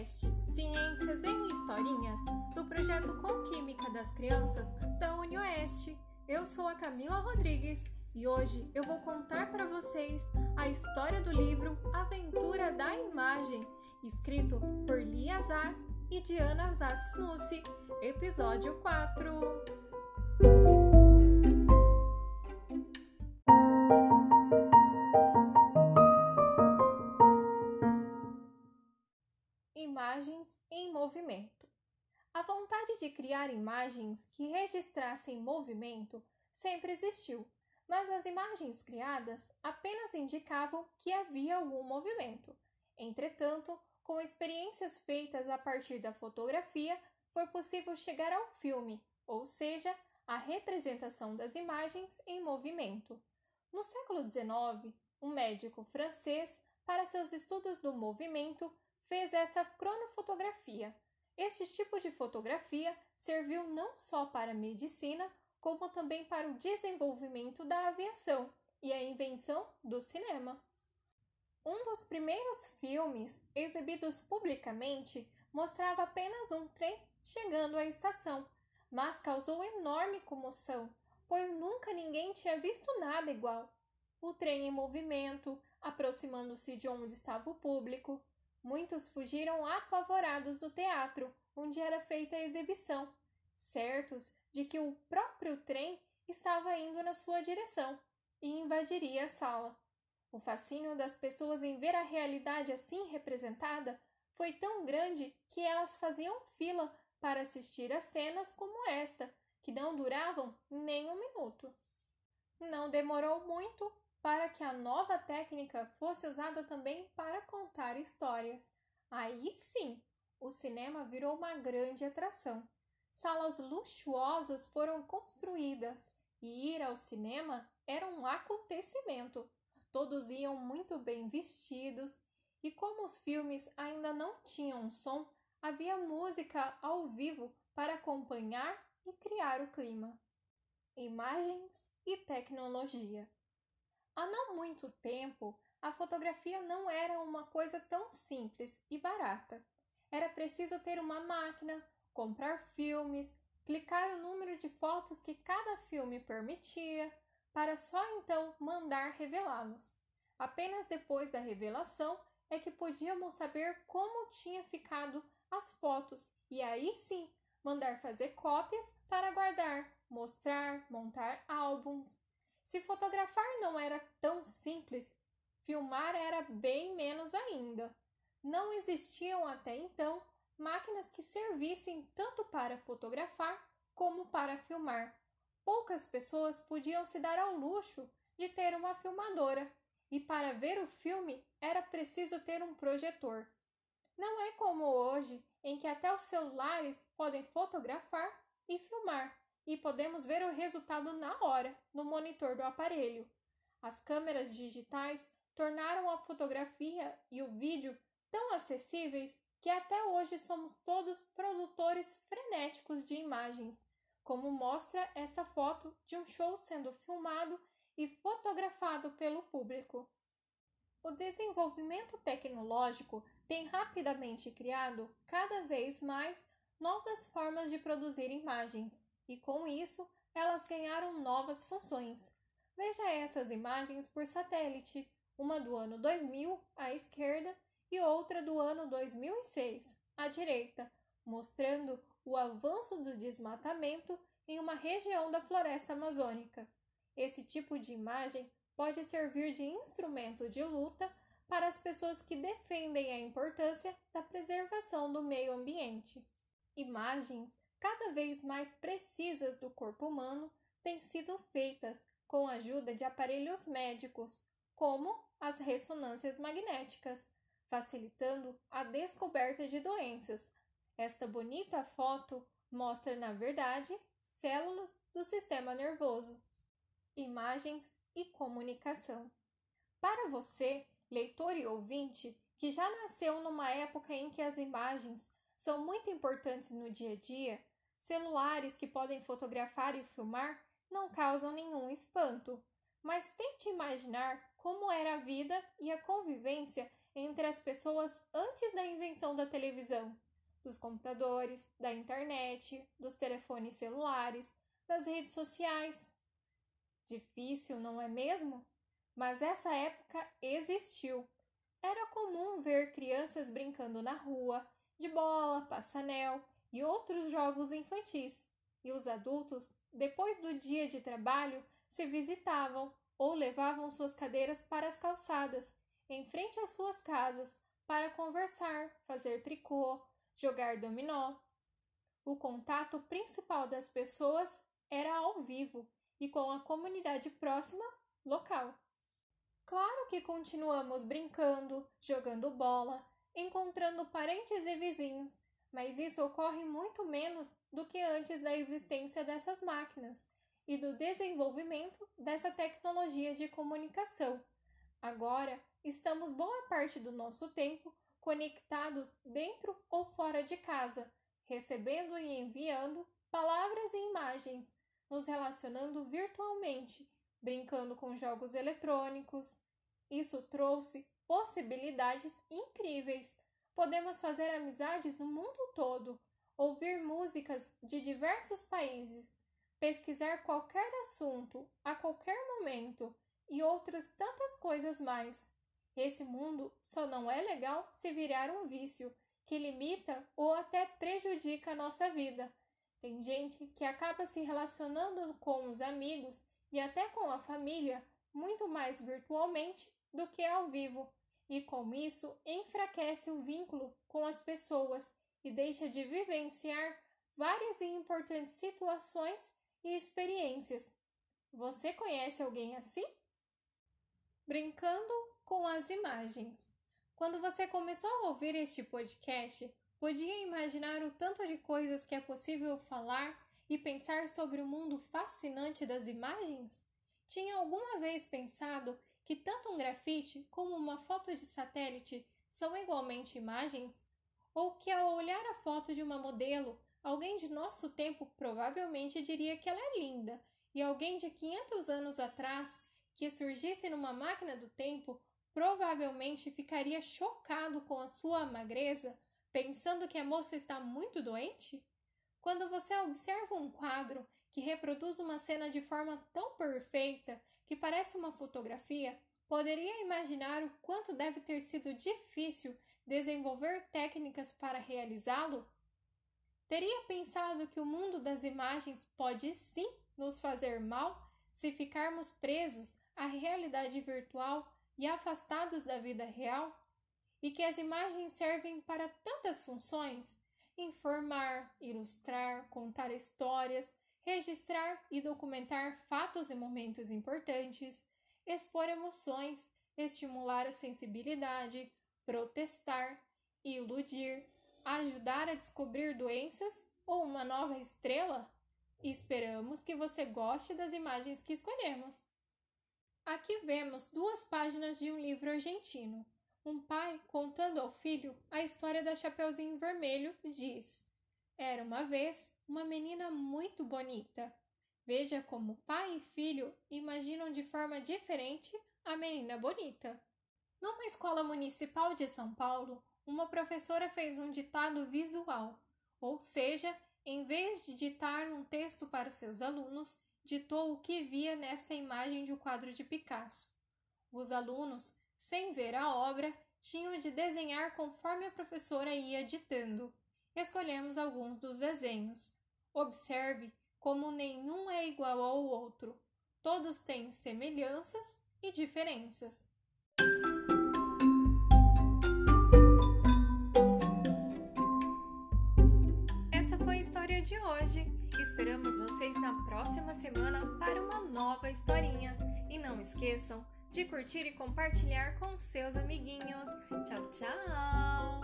podcast Ciências em Historinhas do projeto Com Química das Crianças da UniOeste. Eu sou a Camila Rodrigues e hoje eu vou contar para vocês a história do livro Aventura da Imagem, escrito por Lia Zatz e Diana Zatz Mussi, episódio 4. Imagens em movimento. A vontade de criar imagens que registrassem movimento sempre existiu, mas as imagens criadas apenas indicavam que havia algum movimento. Entretanto, com experiências feitas a partir da fotografia, foi possível chegar ao filme, ou seja, a representação das imagens em movimento. No século XIX, um médico francês, para seus estudos do movimento, fez essa cronofotografia. Este tipo de fotografia serviu não só para a medicina, como também para o desenvolvimento da aviação e a invenção do cinema. Um dos primeiros filmes exibidos publicamente mostrava apenas um trem chegando à estação, mas causou enorme comoção, pois nunca ninguém tinha visto nada igual. O trem em movimento, aproximando-se de onde estava o público, Muitos fugiram apavorados do teatro onde era feita a exibição, certos de que o próprio trem estava indo na sua direção e invadiria a sala. O fascínio das pessoas em ver a realidade assim representada foi tão grande que elas faziam fila para assistir a cenas como esta, que não duravam nem um minuto. Não demorou muito para que a nova técnica fosse usada também para contar histórias. Aí sim, o cinema virou uma grande atração. Salas luxuosas foram construídas e ir ao cinema era um acontecimento. Todos iam muito bem vestidos e, como os filmes ainda não tinham som, havia música ao vivo para acompanhar e criar o clima. Imagens e tecnologia. Há não muito tempo, a fotografia não era uma coisa tão simples e barata. Era preciso ter uma máquina, comprar filmes, clicar o número de fotos que cada filme permitia, para só então mandar revelá-los. Apenas depois da revelação é que podíamos saber como tinha ficado as fotos e aí sim mandar fazer cópias para guardar, mostrar, montar álbuns. Se fotografar não era tão simples, filmar era bem menos ainda. Não existiam até então máquinas que servissem tanto para fotografar como para filmar. Poucas pessoas podiam se dar ao luxo de ter uma filmadora, e para ver o filme era preciso ter um projetor. Não é como hoje, em que até os celulares podem fotografar e filmar e podemos ver o resultado na hora no monitor do aparelho. As câmeras digitais tornaram a fotografia e o vídeo tão acessíveis que até hoje somos todos produtores frenéticos de imagens, como mostra esta foto de um show sendo filmado e fotografado pelo público. O desenvolvimento tecnológico tem rapidamente criado cada vez mais novas formas de produzir imagens, e com isso elas ganharam novas funções. Veja essas imagens por satélite, uma do ano 2000 à esquerda e outra do ano 2006 à direita, mostrando o avanço do desmatamento em uma região da floresta amazônica. Esse tipo de imagem pode servir de instrumento de luta para as pessoas que defendem a importância da preservação do meio ambiente. Imagens cada vez mais precisas do corpo humano têm sido feitas com a ajuda de aparelhos médicos, como as ressonâncias magnéticas, facilitando a descoberta de doenças. Esta bonita foto mostra, na verdade, células do sistema nervoso. Imagens e comunicação. Para você, leitor e ouvinte, que já nasceu numa época em que as imagens são muito importantes no dia a dia, Celulares que podem fotografar e filmar não causam nenhum espanto, mas tente imaginar como era a vida e a convivência entre as pessoas antes da invenção da televisão, dos computadores, da internet, dos telefones celulares, das redes sociais. Difícil, não é mesmo? Mas essa época existiu. Era comum ver crianças brincando na rua, de bola, passanel e outros jogos infantis, e os adultos, depois do dia de trabalho, se visitavam ou levavam suas cadeiras para as calçadas, em frente às suas casas, para conversar, fazer tricô, jogar dominó. O contato principal das pessoas era ao vivo e com a comunidade próxima local. Claro que continuamos brincando, jogando bola, encontrando parentes e vizinhos, mas isso ocorre muito menos do que antes da existência dessas máquinas e do desenvolvimento dessa tecnologia de comunicação. Agora, estamos boa parte do nosso tempo conectados dentro ou fora de casa, recebendo e enviando palavras e imagens, nos relacionando virtualmente, brincando com jogos eletrônicos. Isso trouxe possibilidades incríveis. Podemos fazer amizades no mundo todo, ouvir músicas de diversos países, pesquisar qualquer assunto a qualquer momento e outras tantas coisas mais. Esse mundo só não é legal se virar um vício que limita ou até prejudica a nossa vida. Tem gente que acaba se relacionando com os amigos e até com a família muito mais virtualmente do que ao vivo, e com isso enfraquece o vínculo com as pessoas e deixa de vivenciar várias e importantes situações e experiências. Você conhece alguém assim? Brincando com as imagens. Quando você começou a ouvir este podcast, podia imaginar o tanto de coisas que é possível falar e pensar sobre o mundo fascinante das imagens? Tinha alguma vez pensado que tanto um grafite como uma foto de satélite são igualmente imagens? Ou que ao olhar a foto de uma modelo, alguém de nosso tempo provavelmente diria que ela é linda, e alguém de 500 anos atrás que surgisse numa máquina do tempo provavelmente ficaria chocado com a sua magreza, pensando que a moça está muito doente? Quando você observa um quadro que reproduz uma cena de forma tão perfeita que parece uma fotografia, poderia imaginar o quanto deve ter sido difícil desenvolver técnicas para realizá-lo? Teria pensado que o mundo das imagens pode sim nos fazer mal se ficarmos presos à realidade virtual e afastados da vida real? E que as imagens servem para tantas funções: informar, ilustrar, contar histórias, registrar e documentar fatos e momentos importantes, expor emoções, estimular a sensibilidade, protestar, iludir, ajudar a descobrir doenças ou uma nova estrela? esperamos que você goste das imagens que escolhemos. Aqui vemos duas páginas de um livro argentino. Um pai contando ao filho a história da Chapeuzinho Vermelho diz: Era uma vez uma menina muito bonita. Veja como pai e filho imaginam de forma diferente a menina bonita. Numa escola municipal de São Paulo, uma professora fez um ditado visual, ou seja, em vez de ditar um texto para seus alunos, ditou o que via nesta imagem de um quadro de Picasso. Os alunos, sem ver a obra, tinham de desenhar conforme a professora ia ditando. Escolhemos alguns dos desenhos. Observe como nenhum é igual ao outro. Todos têm semelhanças e diferenças. Essa foi a história de hoje. Esperamos vocês na próxima semana para uma nova historinha. E não esqueçam de curtir e compartilhar com seus amiguinhos. Tchau, tchau!